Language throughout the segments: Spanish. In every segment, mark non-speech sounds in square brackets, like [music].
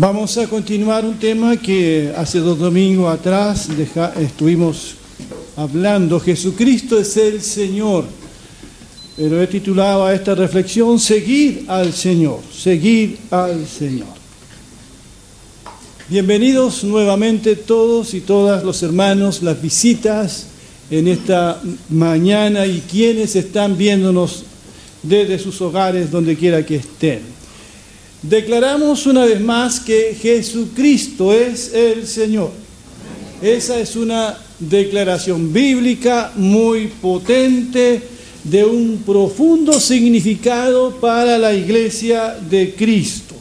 Vamos a continuar un tema que hace dos domingos atrás estuvimos hablando. Jesucristo es el Señor. Pero he titulado a esta reflexión, Seguir al Señor, seguir al Señor. Bienvenidos nuevamente todos y todas los hermanos, las visitas en esta mañana y quienes están viéndonos desde sus hogares, donde quiera que estén. Declaramos una vez más que Jesucristo es el Señor. Esa es una declaración bíblica muy potente de un profundo significado para la iglesia de Cristo.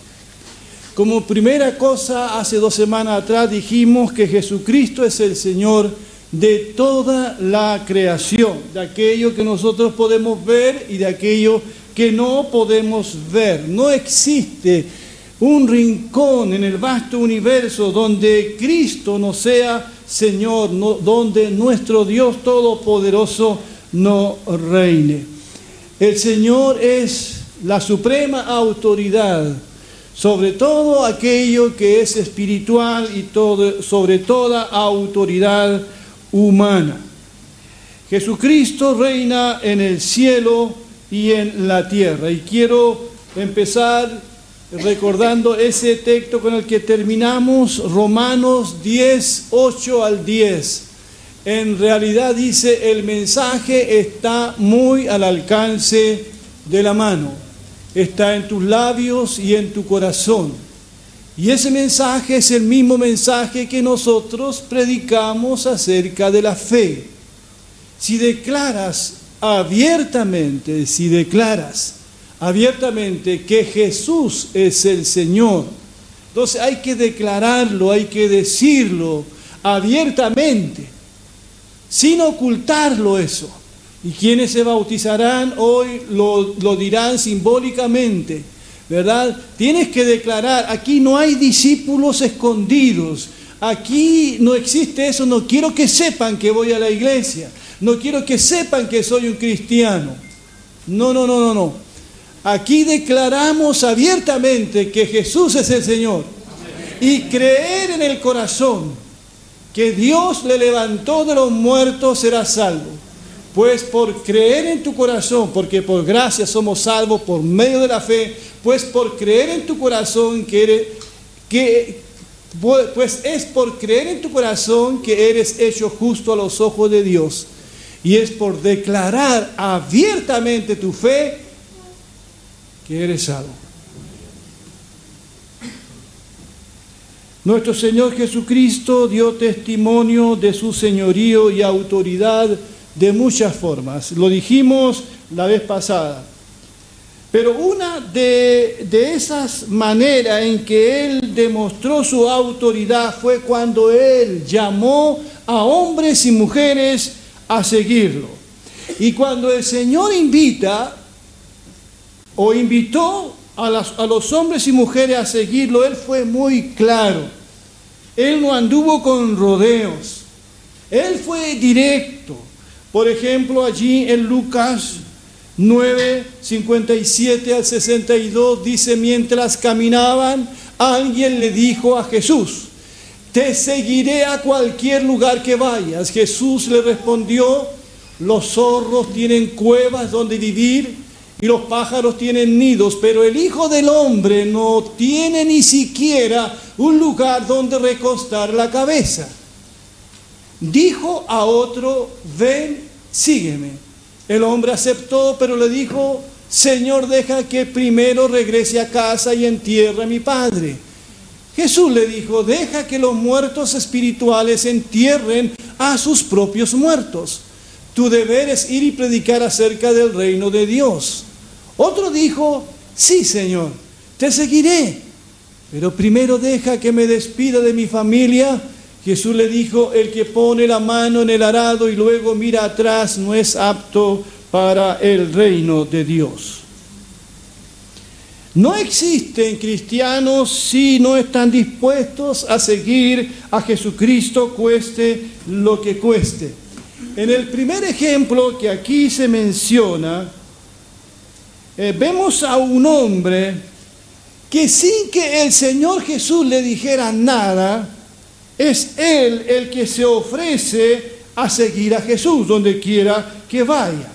Como primera cosa, hace dos semanas atrás dijimos que Jesucristo es el Señor de toda la creación, de aquello que nosotros podemos ver y de aquello que no podemos ver. No existe un rincón en el vasto universo donde Cristo no sea Señor, donde nuestro Dios Todopoderoso no reine. El Señor es la suprema autoridad sobre todo aquello que es espiritual y sobre toda autoridad humana. Jesucristo reina en el cielo y en la tierra. Y quiero empezar recordando ese texto con el que terminamos, Romanos 10, 8 al 10. En realidad dice, el mensaje está muy al alcance de la mano, está en tus labios y en tu corazón. Y ese mensaje es el mismo mensaje que nosotros predicamos acerca de la fe. Si declaras abiertamente, si declaras abiertamente que Jesús es el Señor, entonces hay que declararlo, hay que decirlo abiertamente, sin ocultarlo eso. Y quienes se bautizarán hoy lo, dirán simbólicamente, ¿verdad? Tienes que declarar, aquí no hay discípulos escondidos, aquí no existe eso, no quiero que sepan que voy a la iglesia. No quiero que sepan que soy un cristiano. No, no, no, no, no. Aquí declaramos abiertamente que Jesús es el Señor. Y creer en el corazón que Dios le levantó de los muertos será salvo. Pues por creer en tu corazón, porque por gracia somos salvos por medio de la fe, pues por creer en tu corazón que eres, pues es por creer en tu corazón que eres hecho justo a los ojos de Dios y es por declarar abiertamente tu fe que eres salvo. Nuestro Señor Jesucristo dio testimonio de su señorío y autoridad de muchas formas. Lo dijimos la vez pasada. Pero una de, de, esas maneras en que Él demostró su autoridad fue cuando Él llamó a hombres y mujeres a seguirlo. Y cuando el Señor invita o invitó a, a, los hombres y mujeres a seguirlo, Él fue muy claro. Él no anduvo con rodeos. Él fue directo. Por ejemplo, allí en Lucas 9, 57 al 62 dice, mientras caminaban, alguien le dijo a Jesús, te seguiré a cualquier lugar que vayas. Jesús le respondió, los zorros tienen cuevas donde vivir y los pájaros tienen nidos, pero el Hijo del Hombre no tiene ni siquiera un lugar donde recostar la cabeza. Dijo a otro, ven, sígueme. El hombre aceptó, pero le dijo, Señor, deja que primero regrese a casa y entierre a mi padre. Jesús le dijo, deja que los muertos espirituales entierren a sus propios muertos. Tu deber es ir y predicar acerca del reino de Dios. Otro dijo, sí, Señor, te seguiré, pero primero deja que me despida de mi familia. Jesús le dijo, el que pone la mano en el arado y luego mira atrás no es apto para el reino de Dios. No existen cristianos si no están dispuestos a seguir a Jesucristo cueste lo que cueste. En el primer ejemplo que aquí se menciona, eh, vemos a un hombre que sin que el Señor Jesús le dijera nada, es Él el que se ofrece a seguir a Jesús donde quiera que vaya.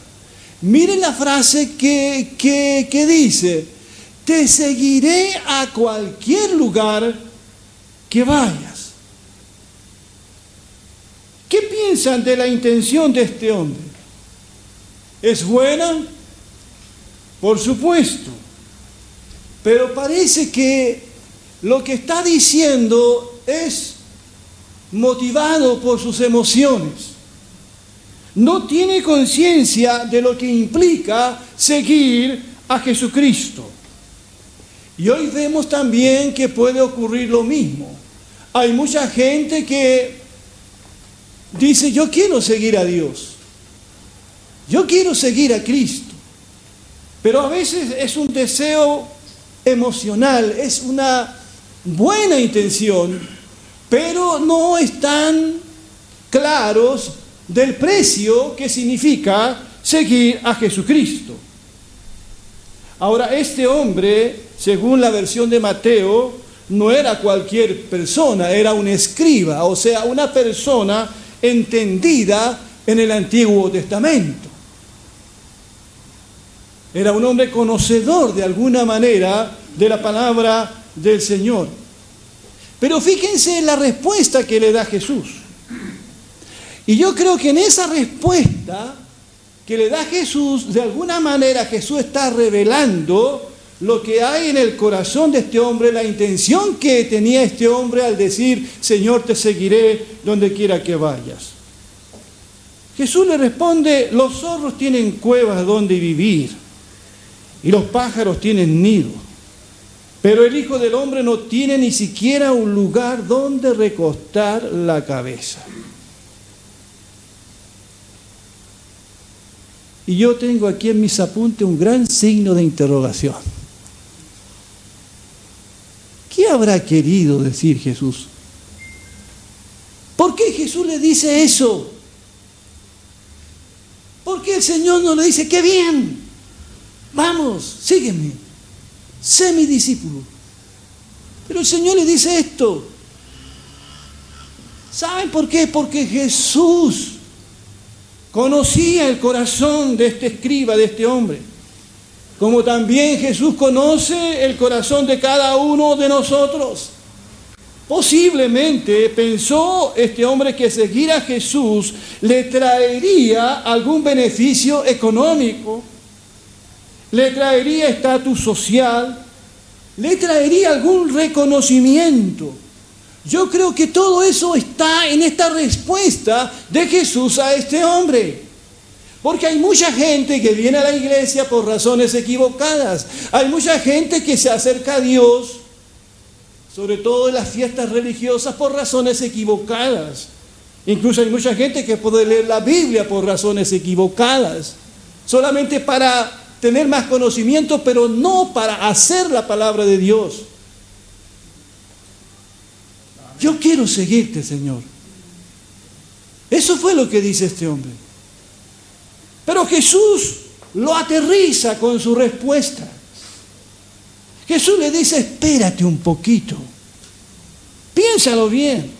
Miren la frase que, que, dice, te seguiré a cualquier lugar que vayas. ¿Qué piensan de la intención de este hombre? ¿Es buena? Por supuesto. Pero parece que lo que está diciendo es motivado por sus emociones. No tiene conciencia de lo que implica seguir a Jesucristo. Y hoy vemos también que puede ocurrir lo mismo. Hay mucha gente que dice, yo quiero seguir a Dios. Yo quiero seguir a Cristo. Pero a veces es un deseo emocional, es una buena intención, pero no están claros del precio que significa seguir a Jesucristo. Ahora, este hombre, según la versión de Mateo, no era cualquier persona, era un escriba, o sea, una persona entendida en el Antiguo Testamento. Era un hombre conocedor de alguna manera de la palabra del Señor. Pero fíjense en la respuesta que le da Jesús. Y yo creo que en esa respuesta que le da Jesús, de alguna manera Jesús está revelando lo que hay en el corazón de este hombre, la intención que tenía este hombre al decir, Señor, te seguiré donde quiera que vayas. Jesús le responde, los zorros tienen cuevas donde vivir y los pájaros tienen nido, pero el Hijo del Hombre no tiene ni siquiera un lugar donde recostar la cabeza. Y yo tengo aquí en mis apuntes un gran signo de interrogación. ¿Qué habrá querido decir Jesús? ¿Por qué Jesús le dice eso? ¿Por qué el Señor no le dice, qué bien? Vamos, sígueme, sé mi discípulo. Pero el Señor le dice esto. ¿Saben por qué? Porque Jesús conocía el corazón de este escriba, de este hombre. Como también Jesús conoce el corazón de cada uno de nosotros. Posiblemente pensó este hombre que seguir a Jesús le traería algún beneficio económico, le traería estatus social, le traería algún reconocimiento. Yo creo que todo eso está en esta respuesta de Jesús a este hombre. Porque hay mucha gente que viene a la iglesia por razones equivocadas. Hay mucha gente que se acerca a Dios, sobre todo en las fiestas religiosas, por razones equivocadas. Incluso hay mucha gente que puede leer la Biblia por razones equivocadas. Solamente para tener más conocimiento, pero no para hacer la palabra de Dios. Yo quiero seguirte, Señor. Eso fue lo que dice este hombre. Pero Jesús lo aterriza con su respuesta. Jesús le dice, espérate un poquito. Piénsalo bien.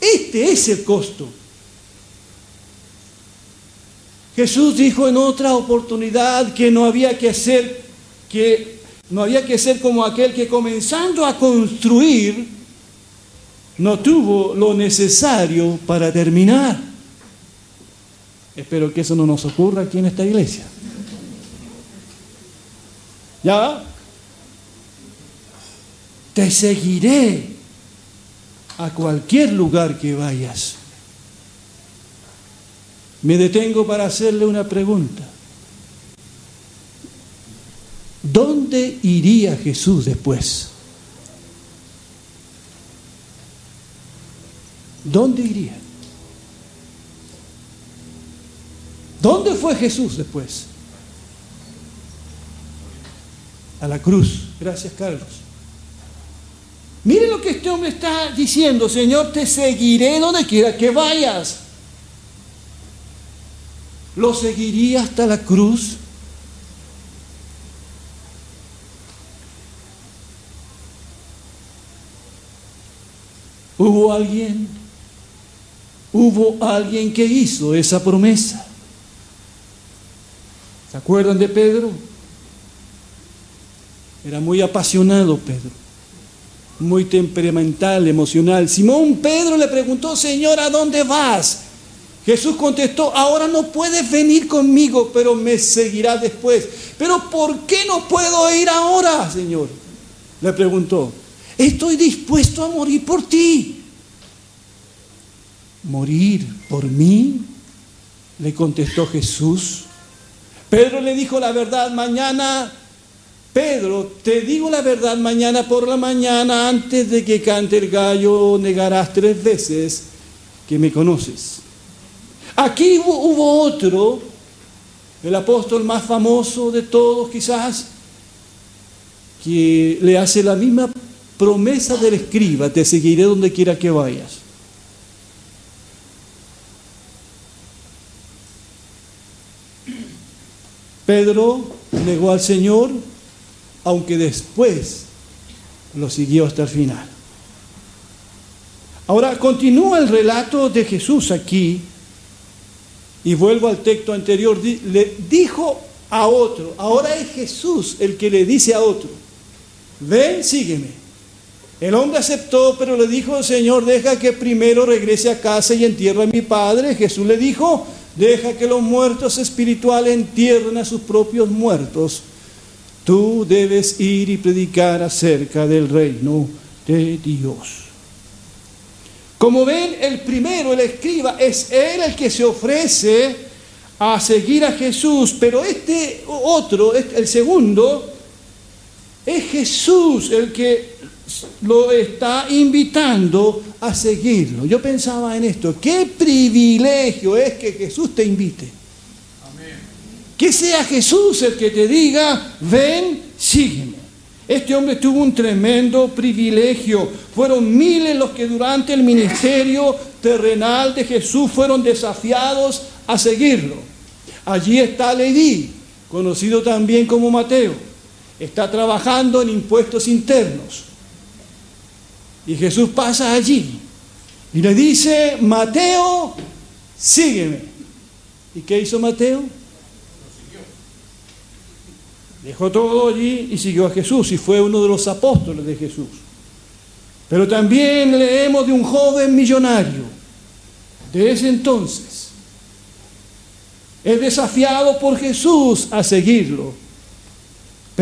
Este es el costo. Jesús dijo en otra oportunidad que no había que hacer, que no había que ser como aquel que comenzando a construir no tuvo lo necesario para terminar. Espero que eso no nos ocurra aquí en esta iglesia. ¿Ya? Te seguiré a cualquier lugar que vayas. Me detengo para hacerle una pregunta. ¿Dónde iría Jesús después? ¿Dónde iría? ¿Dónde fue Jesús después? A la cruz. Gracias, Carlos. Mire lo que este hombre está diciendo, Señor, te seguiré donde quiera que vayas. Lo seguiría hasta la cruz. Hubo alguien, hubo alguien que hizo esa promesa. ¿Se acuerdan de Pedro? Era muy apasionado Pedro, muy temperamental, emocional. Simón Pedro le preguntó, Señor, ¿a dónde vas? Jesús contestó, ahora no puedes venir conmigo, pero me seguirás después. Pero ¿por qué no puedo ir ahora, Señor? Le preguntó, estoy dispuesto a morir por ti. ¿Morir por mí? Le contestó Jesús. Pedro le dijo la verdad mañana. Pedro, te digo la verdad mañana por la mañana, antes de que cante el gallo, negarás tres veces que me conoces. Aquí hubo, otro, el apóstol más famoso de todos quizás, que le hace la misma promesa del escriba, te seguiré donde quiera que vayas. Pedro negó al Señor, aunque después lo siguió hasta el final. Ahora continúa el relato de Jesús aquí y vuelvo al texto anterior, le dijo a otro, ahora es Jesús el que le dice a otro, ven, sígueme. El hombre aceptó, pero le dijo, Señor, deja que primero regrese a casa y entierre a mi padre. Jesús le dijo, deja que los muertos espirituales entierren a sus propios muertos. Tú debes ir y predicar acerca del reino de Dios. Como ven, el primero, el escriba, es él el que se ofrece a seguir a Jesús, pero este otro, este, el segundo, es Jesús el que lo está invitando a seguirlo. Yo pensaba en esto, qué privilegio es que Jesús te invite. Que sea Jesús el que te diga, ven, sígueme. Este hombre tuvo un tremendo privilegio. Fueron miles los que durante el ministerio terrenal de Jesús fueron desafiados a seguirlo. Allí está Leví, conocido también como Mateo. Está trabajando en impuestos internos. Y Jesús pasa allí y le dice, Mateo, sígueme. ¿Y qué hizo Mateo? Dejó todo allí y siguió a Jesús y fue uno de los apóstoles de Jesús. Pero también leemos de un joven millonario de ese entonces. Es desafiado por Jesús a seguirlo.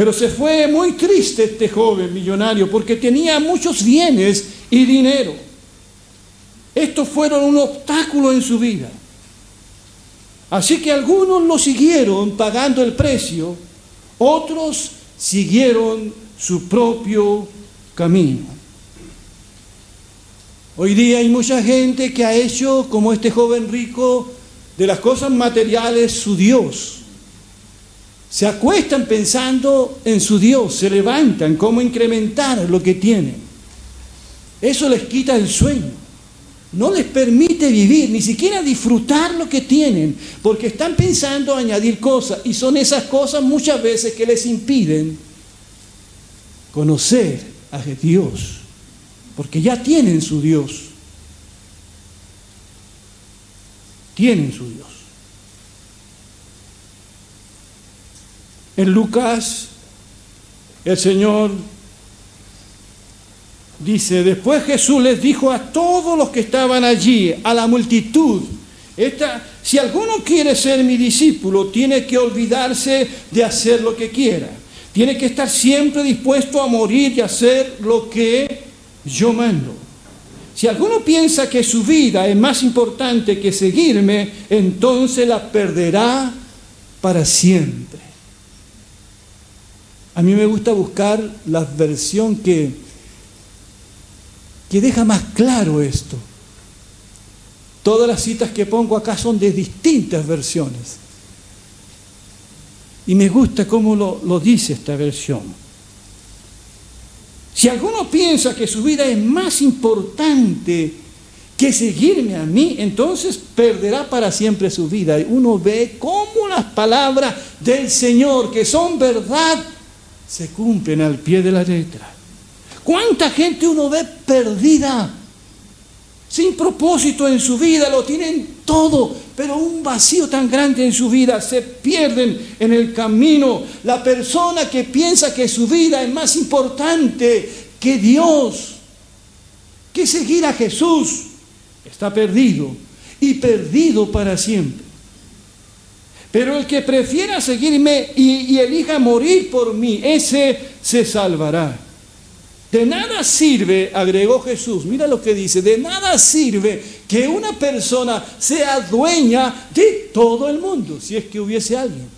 Pero se fue muy triste este joven millonario porque tenía muchos bienes y dinero. Estos fueron un obstáculo en su vida. Así que algunos lo siguieron pagando el precio otros siguieron su propio camino. Hoy día hay mucha gente que ha hecho, como este joven rico, de las cosas materiales su Dios. Se acuestan pensando en su Dios, se levantan, cómo incrementar lo que tienen. Eso les quita el sueño no les permite vivir, ni siquiera disfrutar lo que tienen, porque están pensando añadir cosas y son esas cosas muchas veces que les impiden conocer a Dios, porque ya tienen su Dios, tienen su Dios. En Lucas, el Señor Dice, después Jesús les dijo a todos los que estaban allí, a la multitud, esta, si alguno quiere ser mi discípulo, tiene que olvidarse de hacer lo que quiera. Tiene que estar siempre dispuesto a morir y hacer lo que yo mando. Si alguno piensa que su vida es más importante que seguirme, entonces la perderá para siempre. A mí me gusta buscar la versión que que deja más claro esto. Todas las citas que pongo acá son de distintas versiones. Y me gusta cómo lo, dice esta versión. Si alguno piensa que su vida es más importante que seguirme a mí, entonces perderá para siempre su vida. Uno ve cómo las palabras del Señor, que son verdad, se cumplen al pie de la letra. ¿Cuánta gente uno ve perdida sin propósito en su vida, lo tienen todo, pero un vacío tan grande en su vida, se pierden en el camino. La persona que piensa que su vida es más importante que Dios, que seguir a Jesús, está perdido y perdido para siempre. Pero el que prefiera seguirme y, elija morir por mí, ese se salvará. De nada sirve, agregó Jesús, mira lo que dice, de nada sirve que una persona sea dueña de todo el mundo, si es que hubiese alguien.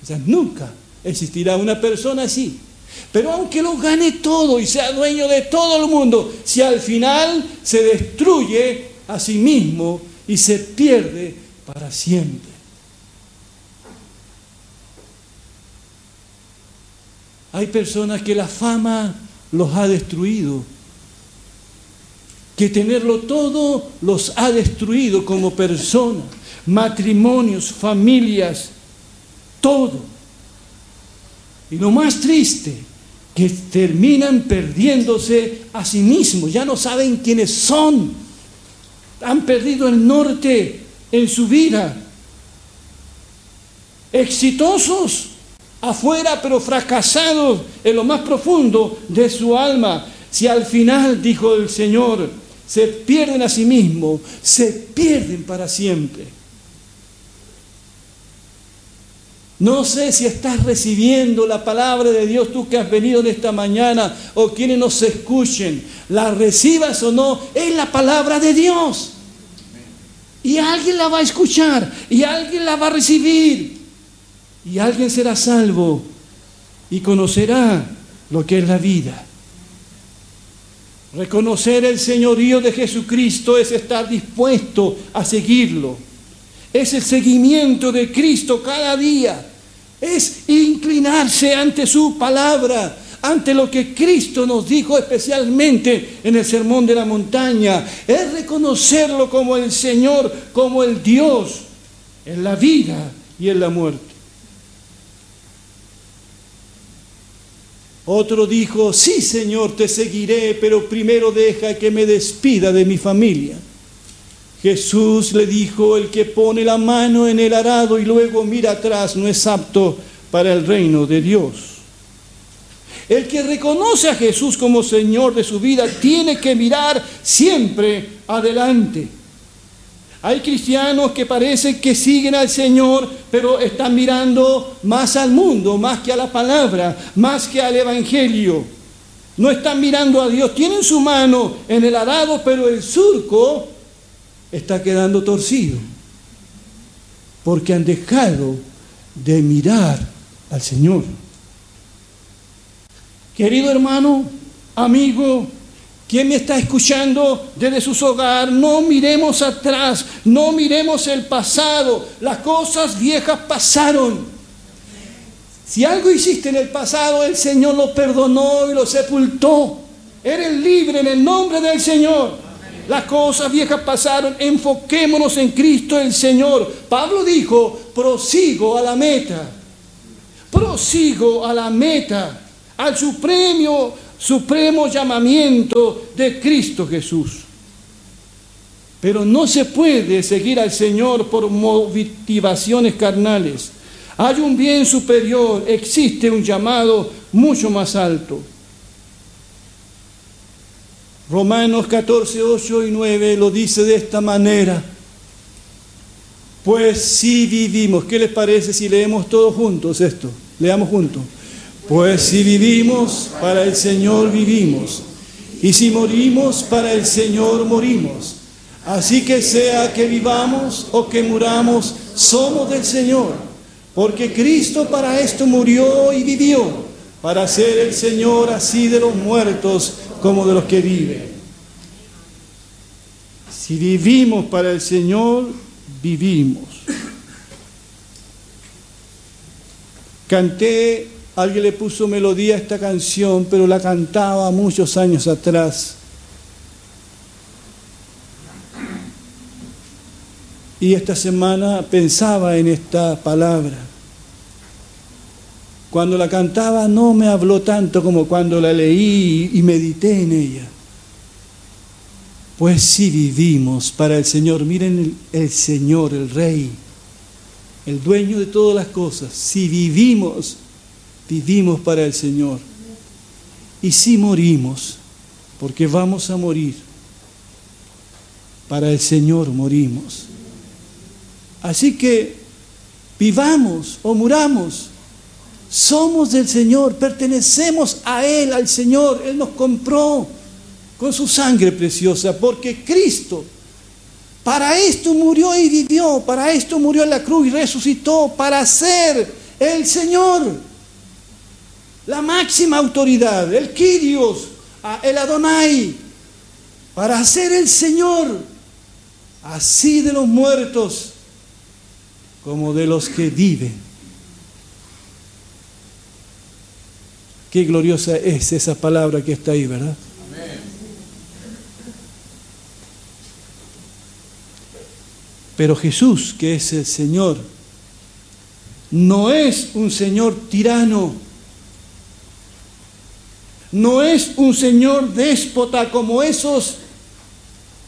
O sea, nunca existirá una persona así. Pero aunque lo gane todo y sea dueño de todo el mundo, si al final se destruye a sí mismo y se pierde para siempre. Hay personas que la fama los ha destruido. Que tenerlo todo los ha destruido como personas, matrimonios, familias, todo. Y lo más triste, que terminan perdiéndose a sí mismos, ya no saben quiénes son, han perdido el norte en su vida, exitosos afuera, pero fracasados en lo más profundo de su alma. Si al final, dijo el Señor, se pierden a sí mismos, se pierden para siempre. No sé si estás recibiendo la palabra de Dios, tú que has venido en esta mañana, o quienes nos escuchen, la recibas o no, es la palabra de Dios. Y alguien la va a escuchar, y alguien la va a recibir y alguien será salvo y conocerá lo que es la vida. Reconocer el señorío de Jesucristo es estar dispuesto a seguirlo. Es el seguimiento de Cristo cada día. Es inclinarse ante su palabra, ante lo que Cristo nos dijo especialmente en el Sermón de la Montaña. Es reconocerlo como el Señor, como el Dios en la vida y en la muerte. Otro dijo, sí Señor, te seguiré, pero primero deja que me despida de mi familia. Jesús le dijo, el que pone la mano en el arado y luego mira atrás no es apto para el reino de Dios. El que reconoce a Jesús como Señor de su vida tiene que mirar siempre adelante. Hay cristianos que parece que siguen al Señor, pero están mirando más al mundo, más que a la palabra, más que al Evangelio. No están mirando a Dios. Tienen su mano en el arado, pero el surco está quedando torcido. Porque han dejado de mirar al Señor. Querido hermano, amigo, ¿Quién me está escuchando desde sus hogares? No miremos atrás, no miremos el pasado. Las cosas viejas pasaron. Si algo hiciste en el pasado, el Señor lo perdonó y lo sepultó. Eres libre en el nombre del Señor. Las cosas viejas pasaron, enfoquémonos en Cristo el Señor. Pablo dijo, prosigo a la meta. Prosigo a la meta, al supremo supremo llamamiento de Cristo Jesús. Pero no se puede seguir al Señor por motivaciones carnales. Hay un bien superior, existe un llamado mucho más alto. Romanos 14, 8 y 9 lo dice de esta manera. Pues si vivimos, ¿qué les parece si leemos todos juntos esto? Leamos juntos. Pues si vivimos, para el Señor vivimos. Y si morimos, para el Señor morimos. Así que sea que vivamos o que muramos, somos del Señor. Porque Cristo para esto murió y vivió, para ser el Señor así de los muertos como de los que viven. Si vivimos para el Señor, vivimos. Canté Alguien le puso melodía a esta canción, pero la cantaba muchos años atrás. Y esta semana pensaba en esta palabra. Cuando la cantaba no me habló tanto como cuando la leí y medité en ella. Pues si vivimos para el Señor, miren el, el, Señor, el Rey, el dueño de todas las cosas, si vivimos, vivimos para el Señor. Y si morimos, porque vamos a morir, para el Señor morimos. Así que vivamos o muramos, somos del Señor, pertenecemos a Él, al Señor, Él nos compró con su sangre preciosa, porque Cristo para esto murió y vivió, para esto murió en la cruz y resucitó, para ser el Señor, la máxima autoridad, el Kyrios, el Adonai, para ser el Señor, así de los muertos como de los que viven. Qué gloriosa es esa palabra que está ahí, ¿verdad? Pero Jesús, que es el Señor, no es un Señor tirano, no es un Señor déspota como esos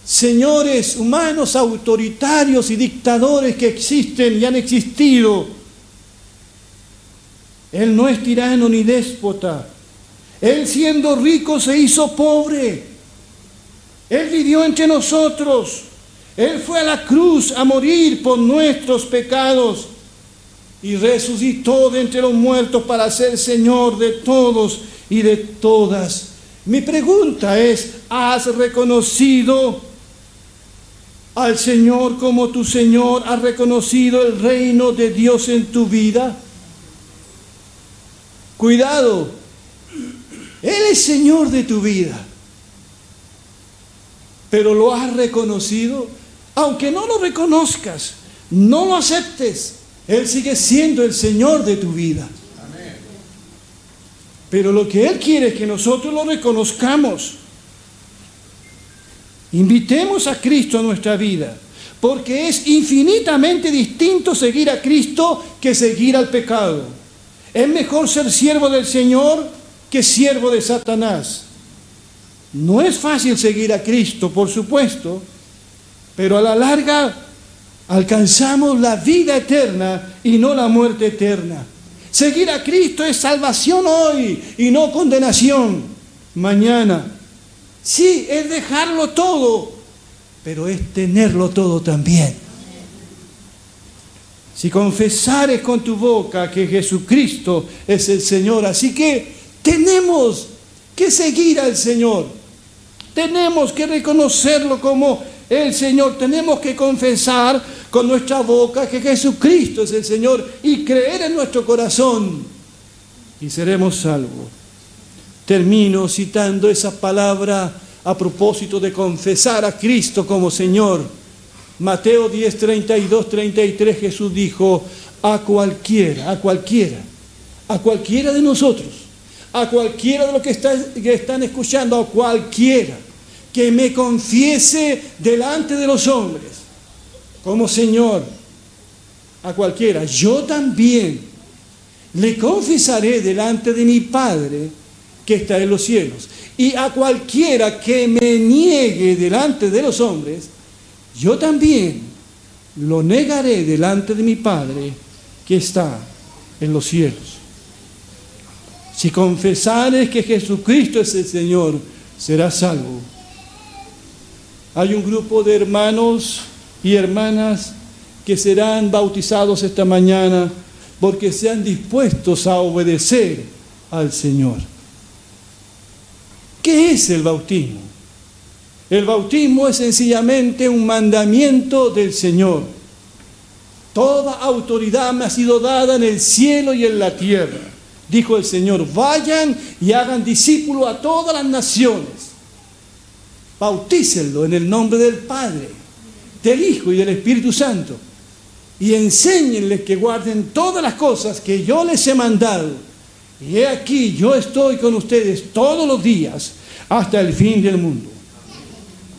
señores humanos autoritarios y dictadores que existen y han existido. Él no es tirano ni déspota. Él siendo rico se hizo pobre. Él vivió entre nosotros. Él fue a la cruz a morir por nuestros pecados y resucitó de entre los muertos para ser Señor de todos y de todas. Mi pregunta es, ¿has reconocido al Señor como tu Señor? ¿Has reconocido el reino de Dios en tu vida? Cuidado, Él es Señor de tu vida, pero ¿lo has reconocido? Aunque no lo reconozcas, no lo aceptes, Él sigue siendo el Señor de tu vida. Pero lo que Él quiere es que nosotros lo reconozcamos. Invitemos a Cristo a nuestra vida, porque es infinitamente distinto seguir a Cristo que seguir al pecado. Es mejor ser siervo del Señor que siervo de Satanás. No es fácil seguir a Cristo, por supuesto, pero a la larga alcanzamos la vida eterna y no la muerte eterna. Seguir a Cristo es salvación hoy y no condenación mañana. Sí, es dejarlo todo, pero es tenerlo todo también. Si confesares con tu boca que Jesucristo es el Señor, así que tenemos que seguir al Señor. Tenemos que reconocerlo como el Señor. Tenemos que confesar con nuestra boca que Jesucristo es el Señor y creer en nuestro corazón y seremos salvos. Termino citando esa palabra a propósito de confesar a Cristo como Señor. Mateo 10, 32, 33 Jesús dijo, a cualquiera, a cualquiera, a cualquiera de nosotros, a cualquiera de los que, que están escuchando, a cualquiera que me confiese delante de los hombres como Señor a cualquiera. Yo también le confesaré delante de mi Padre que está en los cielos. Y a cualquiera que me niegue delante de los hombres, yo también lo negaré delante de mi Padre que está en los cielos. Si confesares que Jesucristo es el Señor, serás salvo hay un grupo de hermanos y hermanas que serán bautizados esta mañana porque sean dispuestos a obedecer al Señor. ¿Qué es el bautismo? El bautismo es sencillamente un mandamiento del Señor. Toda autoridad me ha sido dada en el cielo y en la tierra. Dijo el Señor, vayan y hagan discípulos a todas las naciones bautícenlo en el nombre del Padre, del Hijo y del Espíritu Santo. Y enséñenles que guarden todas las cosas que yo les he mandado. Y he aquí, yo estoy con ustedes todos los días hasta el fin del mundo.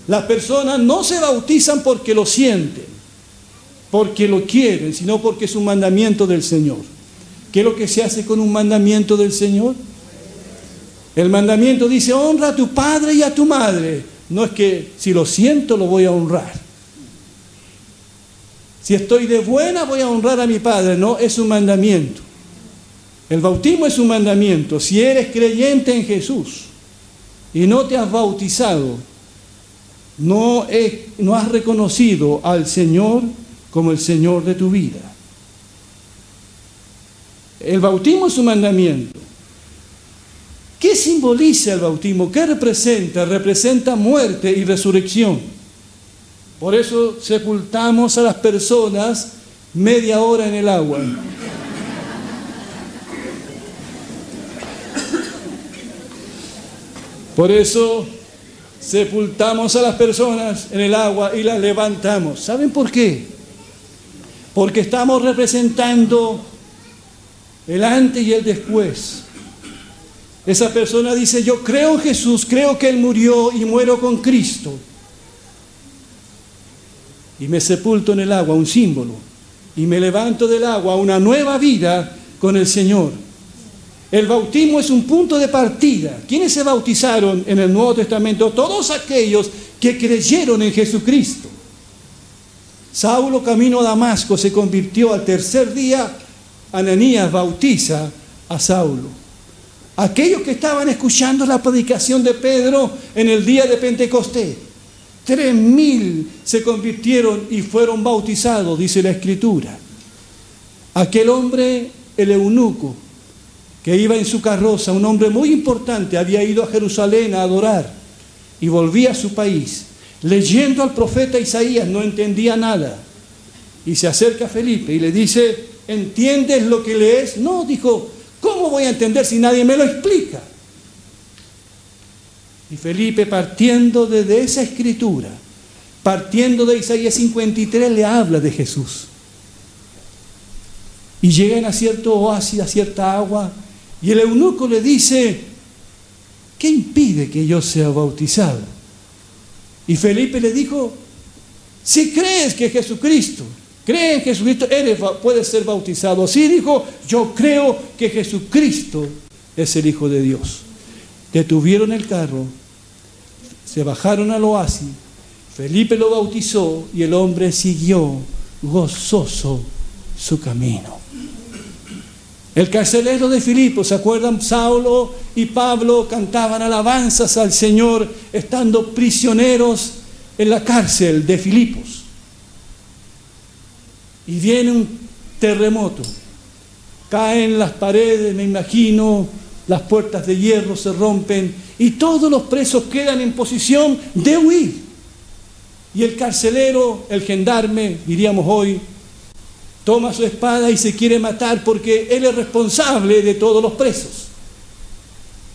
Las personas no se bautizan porque lo sienten, porque lo quieren, sino porque es un mandamiento del Señor. ¿Qué es lo que se hace con un mandamiento del Señor? El mandamiento dice, honra a tu padre y a tu madre no es que si lo siento lo voy a honrar. Si estoy de buena voy a honrar a mi Padre, no, es un mandamiento. El bautismo es un mandamiento. Si eres creyente en Jesús y no te has bautizado, no, has reconocido al Señor como el Señor de tu vida. El bautismo es un mandamiento. ¿Qué simboliza el bautismo? ¿Qué representa? Representa muerte y resurrección. Por eso sepultamos a las personas media hora en el agua. Por eso sepultamos a las personas en el agua y las levantamos. ¿Saben por qué? Porque estamos representando el antes y el después. Esa persona dice, yo creo en Jesús, creo que Él murió y muero con Cristo. Y me sepulto en el agua, un símbolo. Y me levanto del agua, una nueva vida con el Señor. El bautismo es un punto de partida. ¿Quiénes se bautizaron en el Nuevo Testamento? Todos aquellos que creyeron en Jesucristo. Saulo camino a Damasco se convirtió al tercer día. Ananías bautiza a Saulo. Aquellos que estaban escuchando la predicación de Pedro en el día de Pentecostés. Tres mil se convirtieron y fueron bautizados, dice la Escritura. Aquel hombre, el eunuco, que iba en su carroza, un hombre muy importante, había ido a Jerusalén a adorar y volvía a su país. Leyendo al profeta Isaías no entendía nada. Y se acerca a Felipe y le dice, ¿entiendes lo que lees? No, dijo, ¿cómo voy a entender si nadie me lo explica? Y Felipe, partiendo desde esa escritura, partiendo de Isaías 53, le habla de Jesús. Y llegan a cierto oasis, a cierta agua, y el eunuco le dice, ¿qué impide que yo sea bautizado? Y Felipe le dijo, si crees que Jesucristo, crees en Jesucristo, eres, ser bautizado. Sí, dijo, yo creo que Jesucristo es el Hijo de Dios. Detuvieron el carro, se bajaron al oasis, Felipe lo bautizó y el hombre siguió gozoso su camino. El carcelero de Filipo, ¿se acuerdan? Saulo y Pablo cantaban alabanzas al Señor estando prisioneros en la cárcel de Filipos. Y viene un terremoto. Caen las paredes, me imagino, las puertas de hierro se rompen y todos los presos quedan en posición de huir. Y el carcelero, el gendarme, diríamos hoy, toma su espada y se quiere matar porque él es responsable de todos los presos.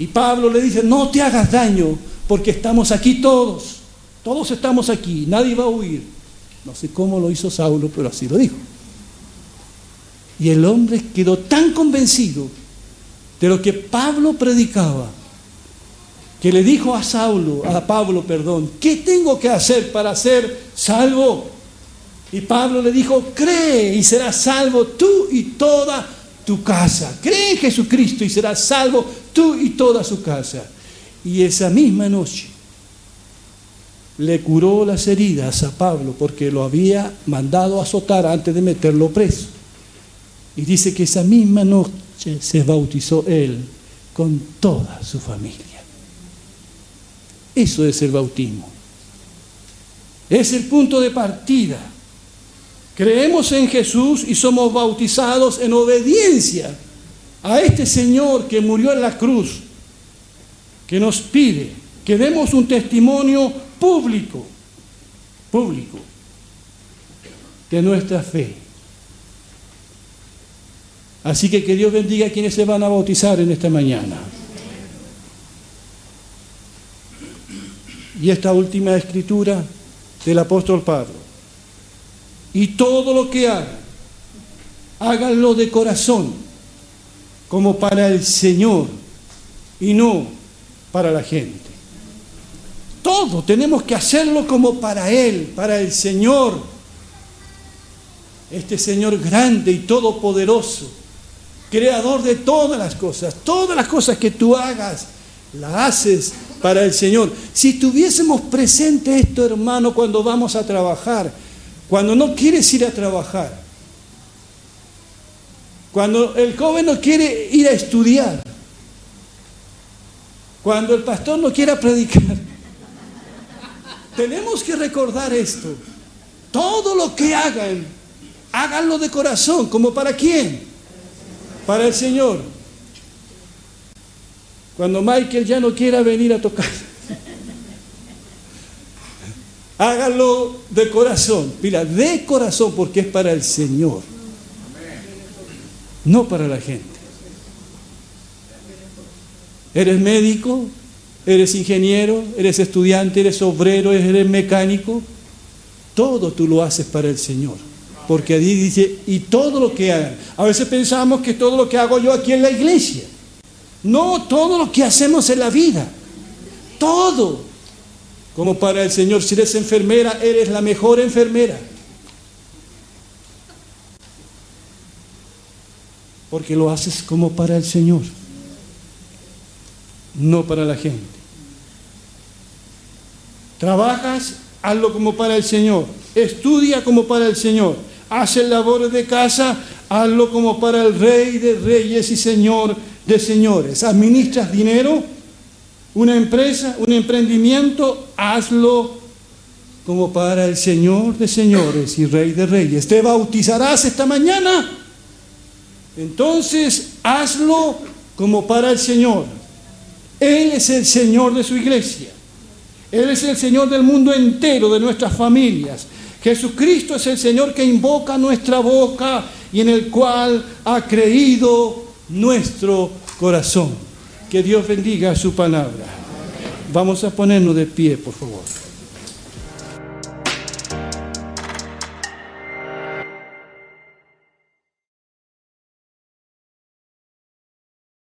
Y Pablo le dice, no te hagas daño porque estamos aquí todos, todos estamos aquí, nadie va a huir. No sé cómo lo hizo Saulo, pero así lo dijo. Y el hombre quedó tan convencido de lo que Pablo predicaba, que le dijo a Saulo, a Pablo, perdón, ¿qué tengo que hacer para ser salvo? Y Pablo le dijo, cree y serás salvo tú y toda tu casa. Cree en Jesucristo y serás salvo tú y toda su casa. Y esa misma noche le curó las heridas a Pablo porque lo había mandado a azotar antes de meterlo preso. Y dice que esa misma noche se bautizó él con toda su familia. Eso es el bautismo. Es el punto de partida Creemos en Jesús y somos bautizados en obediencia a este Señor que murió en la cruz, que nos pide que demos un testimonio público, público, de nuestra fe. Así que que Dios bendiga a quienes se van a bautizar en esta mañana. Y esta última escritura del apóstol Pablo. Y todo lo que hagan, háganlo de corazón, como para el Señor y no para la gente. Todo tenemos que hacerlo como para Él, para el Señor. Este Señor grande y todopoderoso, creador de todas las cosas. Todas las cosas que tú hagas, las haces para el Señor. Si tuviésemos presente esto, hermano, cuando vamos a trabajar, cuando no quieres ir a trabajar, cuando el joven no quiere ir a estudiar, cuando el pastor no quiera predicar, tenemos que recordar esto. Todo lo que hagan, háganlo de corazón, como para quién? Para el Señor. Cuando Michael ya no quiera venir a tocar, [laughs] háganlo de corazón, pila, de corazón, porque es para el Señor, no para la gente. ¿Eres médico? ¿Eres ingeniero? ¿Eres estudiante? ¿Eres obrero? ¿Eres mecánico? Todo tú lo haces para el Señor. Porque allí dice, y todo lo que hagan. A veces pensamos que todo lo que hago yo aquí en la iglesia. No, todo lo que hacemos en la vida. Todo. Como para el Señor. Si eres enfermera, eres la mejor enfermera. Porque lo haces como para el Señor no para la gente. Trabajas, hazlo como para el Señor. Estudia como para el Señor. Haces labores de casa, hazlo como para el Rey de Reyes y Señor de Señores. Administras dinero, una empresa, un emprendimiento, hazlo como para el Señor de Señores y Rey de Reyes. ¿Te bautizarás esta mañana? Entonces hazlo como para el Señor. Él es el Señor de su iglesia. Él es el Señor del mundo entero, de nuestras familias. Jesucristo es el Señor que invoca nuestra boca y en el cual ha creído nuestro corazón. Que Dios bendiga su palabra. Vamos a ponernos de pie, por favor.